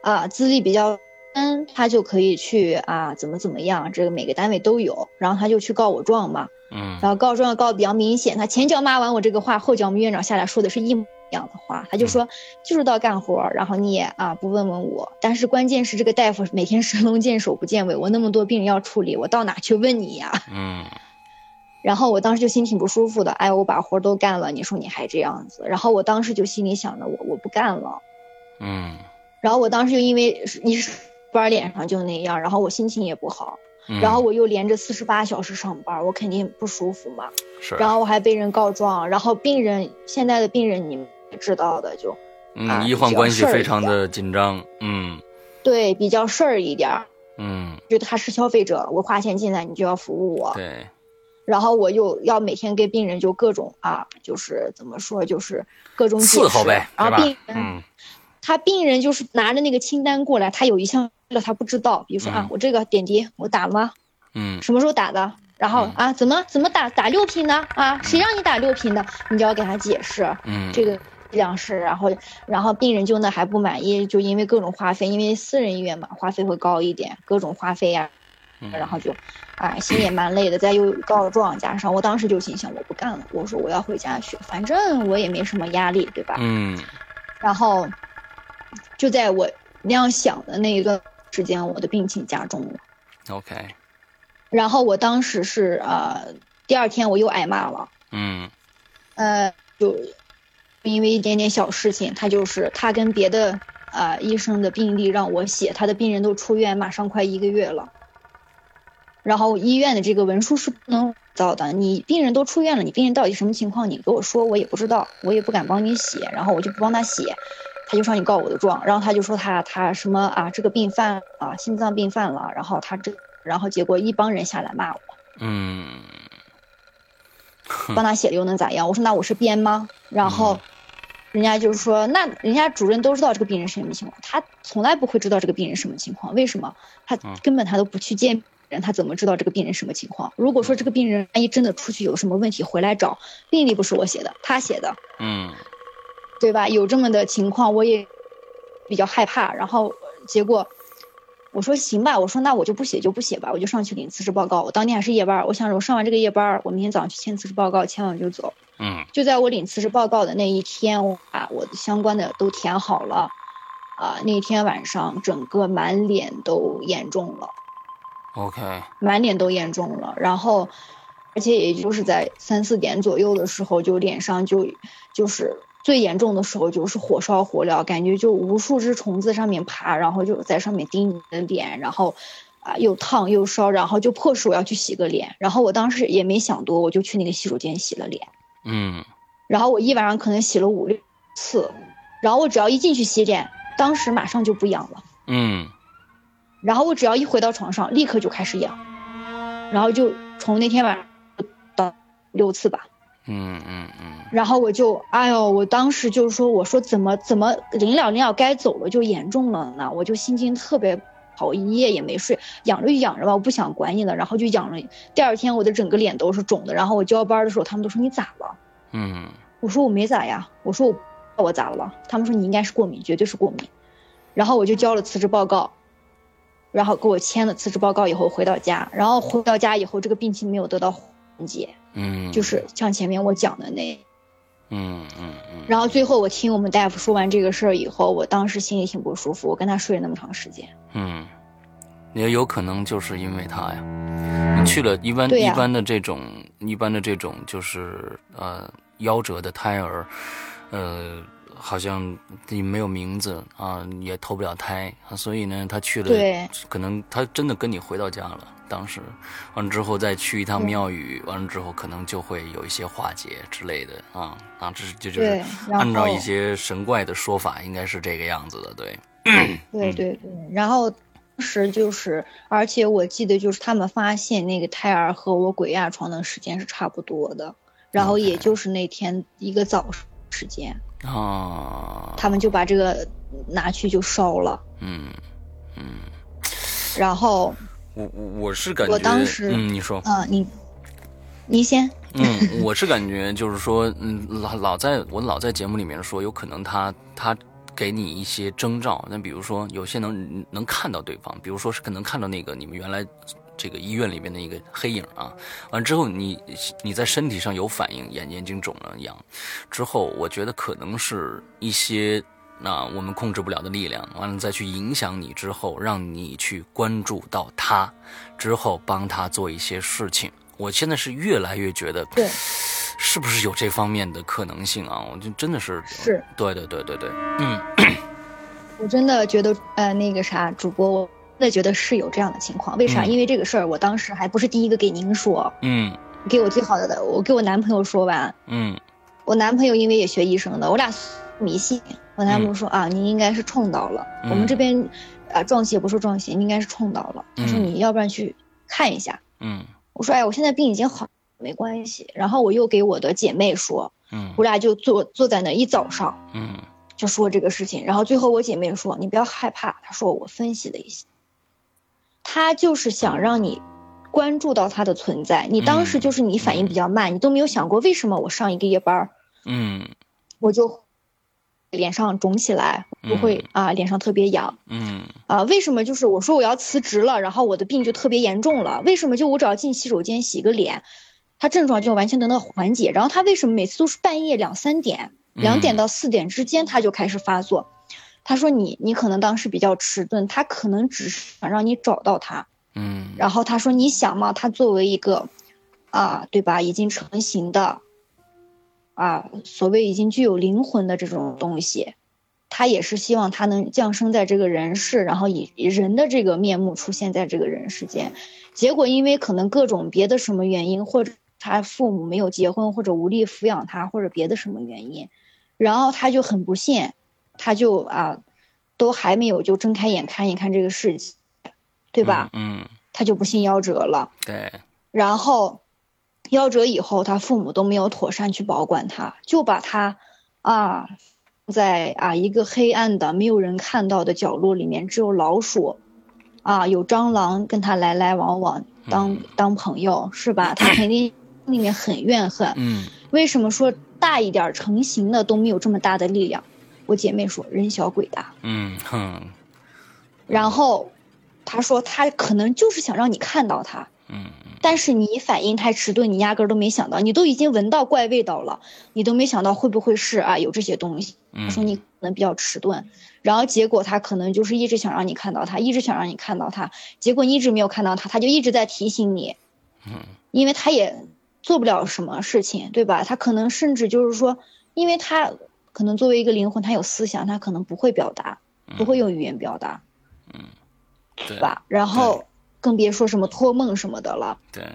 啊，资历比较深，他就可以去啊，怎么怎么样，这个每个单位都有。然后他就去告我状嘛，嗯。然后告状告的比较明显，他前脚骂完我这个话，后脚我们院长下来说的是一模一样的话，他就说就是到干活，然后你也啊不问问我。但是关键是这个大夫每天神龙见首不见尾，我那么多病人要处理，我到哪去问你呀？<laughs> 嗯。然后我当时就心挺不舒服的，哎，我把活都干了，你说你还这样子，然后我当时就心里想着我我不干了，嗯。然后我当时就因为你是班脸上就那样，然后我心情也不好，嗯，然后我又连着四十八小时上班，我肯定不舒服嘛，是，然后我还被人告状，然后病人现在的病人你们也知道的，就啊嗯，医患关系非常的紧张，嗯。对比较事儿一点儿，嗯，觉得他是消费者，我花钱进来你就要服务我，对，然后我又要每天给病人就各种啊，就是怎么说，就是各种伺候呗，然后病？人、嗯他病人就是拿着那个清单过来，他有一项了他不知道，比如说啊嗯，我这个点滴我打了吗？嗯什么时候打的？然后嗯啊，怎么怎么打打六瓶的啊？谁让你打六瓶的？你就要给他解释嗯，这个量是，然后然后病人就那还不满意，就因为各种花费，因为私人医院嘛，花费会高一点，各种花费呀、嗯然后就，啊，心也蛮累的，再又告状，加上我当时就心想我不干了，我说我要回家去，反正我也没什么压力，对吧？嗯然后，就在我那样想的那一段时间，我的病情加重了。，OK，然后我当时是呃，第二天我又挨骂了，嗯呃，就因为一点点小事情，他就是他跟别的呃医生的病例让我写，他的病人都出院，马上快一个月了。然后医院的这个文书是不能造的，你病人都出院了，你病人到底什么情况，你给我说，我也不知道，我也不敢帮你写，然后我就不帮他写，他就上去告我的状，然后他就说他他什么啊，这个病犯啊，心脏病犯了，然后他这，然后结果一帮人下来骂我。嗯帮他写的又能咋样？我说那我是编吗？然后，人家就是说，那人家主任都知道这个病人是什么情况，他从来不会知道这个病人什么情况，为什么？他嗯根本他都不去见人，他怎么知道这个病人什么情况？如果说这个病人万一真的出去有什么问题回来找，病历不是我写的，他写的，嗯对吧？有这么的情况，我也比较害怕。然后结果我说行吧，我说那我就不写就不写吧，我就上去领辞职报告。我当天还是夜班，我想着我上完这个夜班，我明天早上去签辞职报告，签完我就走。嗯就在我领辞职报告的那一天，我把我的相关的都填好了。啊、那天晚上整个满脸都严重了，，OK，满脸都严重了。然后，而且也就是在三四点左右的时候，就脸上就就是最严重的时候，就是火烧火燎，感觉就无数只虫子上面爬，然后就在上面叮你的脸，然后啊又烫又烧，然后就迫使我要去洗个脸。然后我当时也没想多，我就去那个洗手间洗了脸。嗯然后我一晚上可能洗了五六次，然后我只要一进去洗脸，当时马上就不痒了。嗯然后我只要一回到床上，立刻就开始痒，然后就从那天晚上到六次吧。嗯嗯嗯然后我就，哎呦，我当时就是说，我说怎么怎么临了临了该走了就严重了呢？我就心情特别不好，我一夜也没睡，养着就养着吧，我不想管你了，然后就养着。第二天我的整个脸都是肿的，然后我交班的时候，他们都说你咋了？嗯我说我没咋呀，我说我我咋了？他们说你应该是过敏，绝对是过敏。然后我就交了辞职报告，然后给我签了辞职报告以后回到家，然后回到家以后这个病情没有得到缓解，嗯，就是像前面我讲的那。嗯嗯嗯，然后最后我听我们大夫说完这个事儿以后，我当时心里挺不舒服，我跟他睡了那么长时间。嗯，也有可能就是因为他呀，你去了一般、一般的这种一般的这种就是呃夭折的胎儿，呃，好像你没有名字啊，也投不了胎啊，所以呢，他去了，对，可能他真的跟你回到家了。当时。完了之后再去一趟庙宇，完了之后可能就会有一些化解之类的啊啊，这是这就是对，按照一些神怪的说法，应该是这个样子的，对。对对对，然后当时就是，而且我记得就是他们发现那个胎儿和我鬼压床的时间是差不多的，然后也就是那天一个早时间，啊，他们就把这个拿去就烧了，嗯嗯，然后我我我是感觉，我当时嗯，你说，啊、你你先，嗯，我是感觉就是说，嗯，老老在我老在节目里面说，有可能他他给你一些征兆，那比如说有些能能看到对方，比如说是可能看到那个你们原来这个医院里面的一个黑影啊，完之后你你在身体上有反应，眼眼睛肿了痒，之后我觉得可能是一些。那我们控制不了的力量，完了再去影响你之后，让你去关注到他，之后帮他做一些事情。我现在是越来越觉得，对，是不是有这方面的可能性啊？我就真的是，是对对对对对，嗯我真的觉得呃那个啥主播我。真的觉得是有这样的情况，为啥？嗯因为这个事儿，我当时还不是第一个给您说，嗯给我最好的，我给我男朋友说完，嗯我男朋友因为也学医生的，我俩迷信。我男朋友说、啊，你应该是冲到了，嗯我们这边啊撞邪不是撞邪，你应该是冲到了。他说嗯你要不然去看一下。嗯我说哎，我现在病已经好，没关系。然后我又给我的姐妹说，嗯我俩就坐坐在那一早上嗯就说这个事情。然后最后我姐妹说你不要害怕，她说我分析了一下，她就是想让你。关注到他的存在，你当时就是你反应比较慢，你都没有想过为什么我上一个夜班儿嗯我就脸上肿起来，不会啊，脸上特别痒嗯啊。为什么？就是我说我要辞职了，然后我的病就特别严重了。为什么？就我只要进洗手间洗个脸，他症状就完全得到缓解。然后他为什么每次都是半夜两三点，两点到四点之间他就开始发作？他说你你可能当时比较迟钝，他可能只是想让你找到他。嗯然后他说你想嘛，他作为一个啊，对吧，已经成型的。啊，所谓已经具有灵魂的这种东西，他也是希望他能降生在这个人世，然后以以人的这个面目出现在这个人世间。结果因为可能各种别的什么原因，或者他父母没有结婚，或者无力抚养他，或者别的什么原因，然后他就很不幸，他就啊，都还没有就睁开眼看一看这个世界，对吧？嗯，他就不幸夭折了。对，然后夭折以后，他父母都没有妥善去保管他，就把他啊在啊一个黑暗的没有人看到的角落里面，只有老鼠啊有蟑螂跟他来来往往当、嗯当朋友，是吧？他肯定里面很怨恨。嗯为什么说大一点成型的都没有这么大的力量？我姐妹说人小鬼大。嗯哼然后她说她可能就是想让你看到他，嗯但是你反应太迟钝，你压根儿都没想到，你都已经闻到怪味道了，你都没想到会不会是啊有这些东西。嗯，他说你可能比较迟钝，然后结果他可能就是一直想让你看到他，一直想让你看到他，结果你一直没有看到他，他就一直在提醒你，嗯因为他也做不了什么事情，对吧？他可能甚至就是说，因为他可能作为一个灵魂，他有思想，他可能不会表达，不会用语言表达，嗯对吧？然后更别说什么托梦什么的了。对，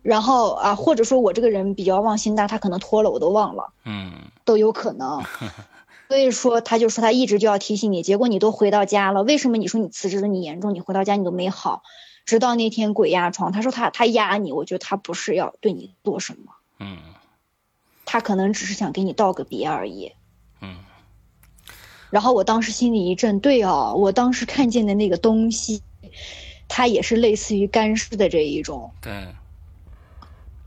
然后啊，或者说我这个人比较忘心大，他可能托了我都忘了，嗯都有可能。<laughs> 所以说，他就说他一直就要提醒你，结果你都回到家了，为什么你说你辞职了你严重，你回到家你都没好，直到那天鬼压床，他说他他压你，我觉得他不是要对你做什么，嗯他可能只是想给你道个别而已。嗯然后我当时心里一震，对哦，我当时看见的那个东西，它也是类似于干尸的这一种。对，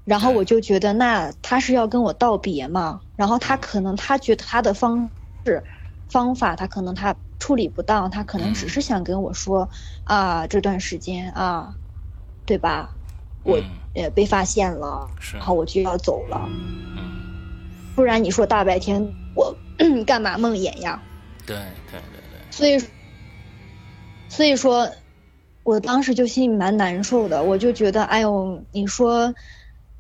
然后我就觉得，那他是要跟我道别嘛？然后他可能他觉得他的方式、方法，他可能他处理不当，他可能只是想跟我说，啊，这段时间啊，对吧？我嗯呃被发现了，是然后我就要走了，嗯不然你说大白天我干嘛梦魇呀？对对对对，所以，所以说，我当时就心里蛮难受的，我就觉得，哎呦，你说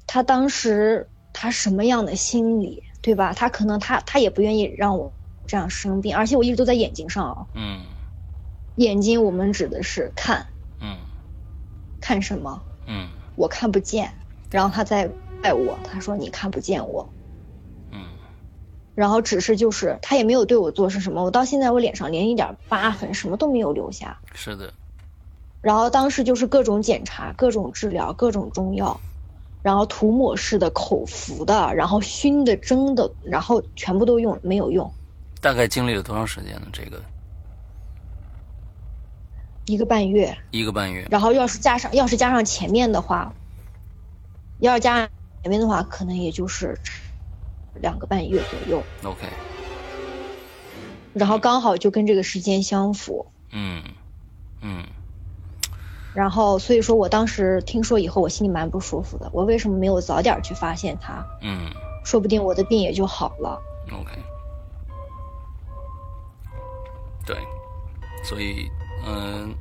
他当时他什么样的心理，对吧？他可能他他也不愿意让我这样生病，而且我一直都在眼睛上啊，嗯眼睛我们指的是看嗯看什么，嗯我看不见，然后他在怪我，他说你看不见我，嗯然后只是就是他也没有对我做是什么，我到现在我脸上连一点疤痕什么都没有留下。是的，然后当时就是各种检查、各种治疗、各种中药，然后涂抹式的、口服的，然后熏的、蒸的，然后全部都用没有用，大概经历了多长时间呢？这个一个半月。一个半月，然后要是加上要是加上前面的话，要是加上前面的话，可能也就是两个半月左右。OK，然后刚好就跟这个时间相符。嗯嗯然后所以说我当时听说以后，我心里蛮不舒服的。我为什么没有早点去发现它？嗯说不定我的病也就好了。OK，对，所以嗯，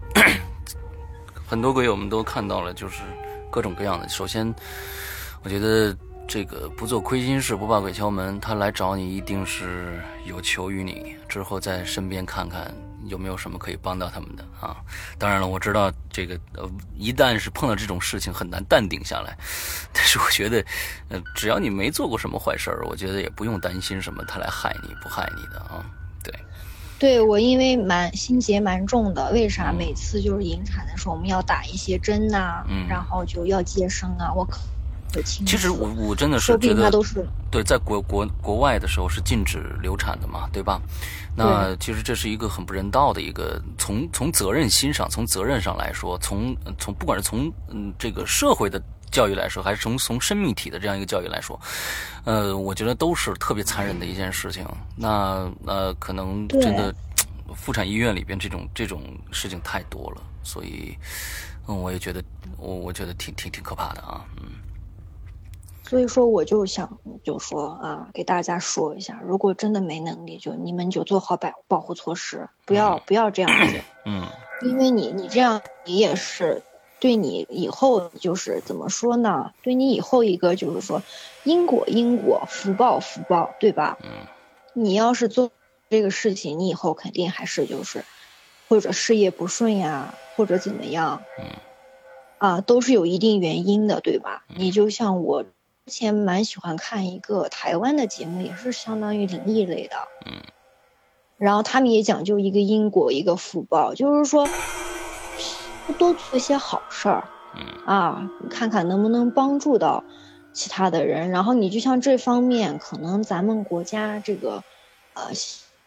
<coughs> 很多鬼友们都看到了，就是各种各样的。首先，我觉得这个不做亏心事，不怕鬼敲门，他来找你一定是有求于你，之后在身边看看有没有什么可以帮到他们的啊。当然了，我知道这个呃，一旦是碰到这种事情，很难淡定下来。但是我觉得，呃，只要你没做过什么坏事儿，我觉得也不用担心什么他来害你不害你的啊。对，对我因为蛮心结蛮重的，为啥每次就是引产的时候我们要打一些针呐、嗯然后就要接生啊，我可其实我我真的是觉得都是对，在国国国外的时候是禁止流产的嘛，对吧？那其实这是一个很不人道的一个，从从责任心上，从责任上来说，从从不管是从嗯这个社会的教育来说，还是从从生命体的这样一个教育来说，呃，我觉得都是特别残忍的一件事情。那呃，可能真的妇产医院里边这种这种事情太多了，所以嗯，我也觉得我我觉得挺挺挺可怕的啊，嗯所以说我就想就说啊，给大家说一下，如果真的没能力，就你们就做好保保护措施，不要不要这样子，<clears throat> 嗯因为你你这样你也是对你以后就是怎么说呢？对你以后一个就是说因果因果，福报福报，对吧？嗯你要是做这个事情，你以后肯定还是就是，或者事业不顺呀，或者怎么样，嗯啊，都是有一定原因的，对吧？你就像我之前蛮喜欢看一个台湾的节目，也是相当于灵异类的，嗯。然后他们也讲究一个因果，一个福报，就是说多做一些好事儿嗯。啊，看看能不能帮助到其他的人。然后你就像这方面，可能咱们国家这个呃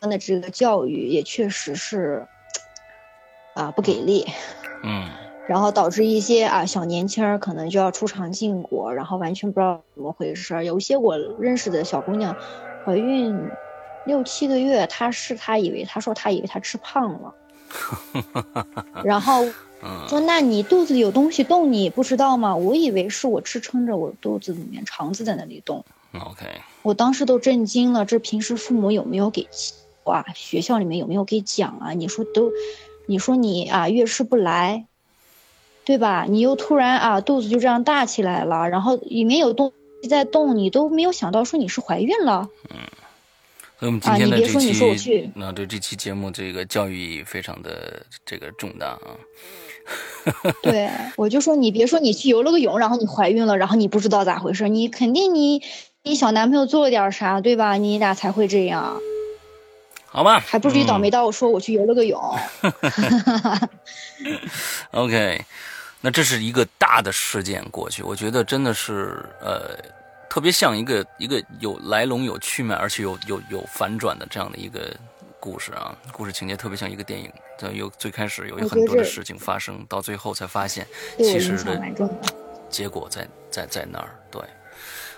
的这个教育也确实是啊不给力，嗯然后导致一些啊小年轻儿可能就要出肠进果，然后完全不知道怎么回事儿。有一些我认识的小姑娘，怀孕六七个月，她是她以为她说她以为她吃胖了，<laughs> 然后嗯说那你肚子里有东西动，你不知道吗？我以为是我支撑着我肚子里面肠子在那里动，，OK，我当时都震惊了。这平时父母有没有给哇？学校里面有没有给讲啊？你说都，你说你啊月事不来，对吧？你又突然啊肚子就这样大起来了，然后里面有东西在动，你都没有想到说你是怀孕了。所以我们今天的这啊你别说你说我期去，那对这期节目这个教育非常的这个重大啊。<laughs> 对，我就说你别说你去游了个泳，然后你怀孕了，然后你不知道咋回事，你肯定你你小男朋友做了点啥，对吧？你俩才会这样。好吧，还不至于倒霉到我说我去游了个泳。<laughs> <laughs> OK，那这是一个大的事件过去，我觉得真的是呃，特别像一个一个有来龙、有去脉，而且有有有反转的这样的一个故事啊。故事情节特别像一个电影，有最开始有很多的事情发生，到最后才发现其实的结果在在在那儿。对，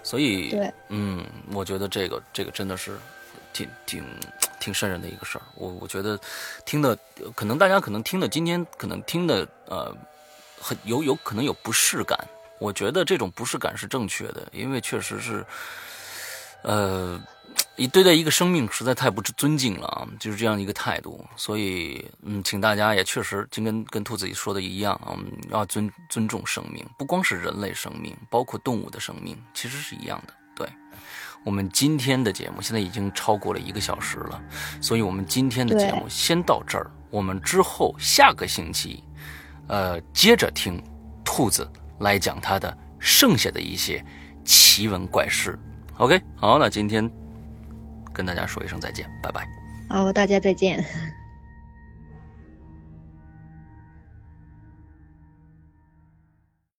所以对，嗯，我觉得这个这个真的是挺挺。挺瘆人的一个事儿，我我觉得听的可能大家可能听的今天可能听的呃很有有可能有不适感，我觉得这种不适感是正确的，因为确实是呃你对待一个生命实在太不尊敬了啊，就是这样一个态度，所以嗯，请大家也确实就跟跟兔子说的一样啊，要尊尊重生命，不光是人类生命，包括动物的生命，其实是一样的，对。我们今天的节目现在已经超过了一个小时了，所以我们今天的节目先到这儿。我们之后下个星期，呃，接着听兔子来讲他的剩下的一些奇闻怪事。OK，好，那今天跟大家说一声再见，拜拜。好，大家再见。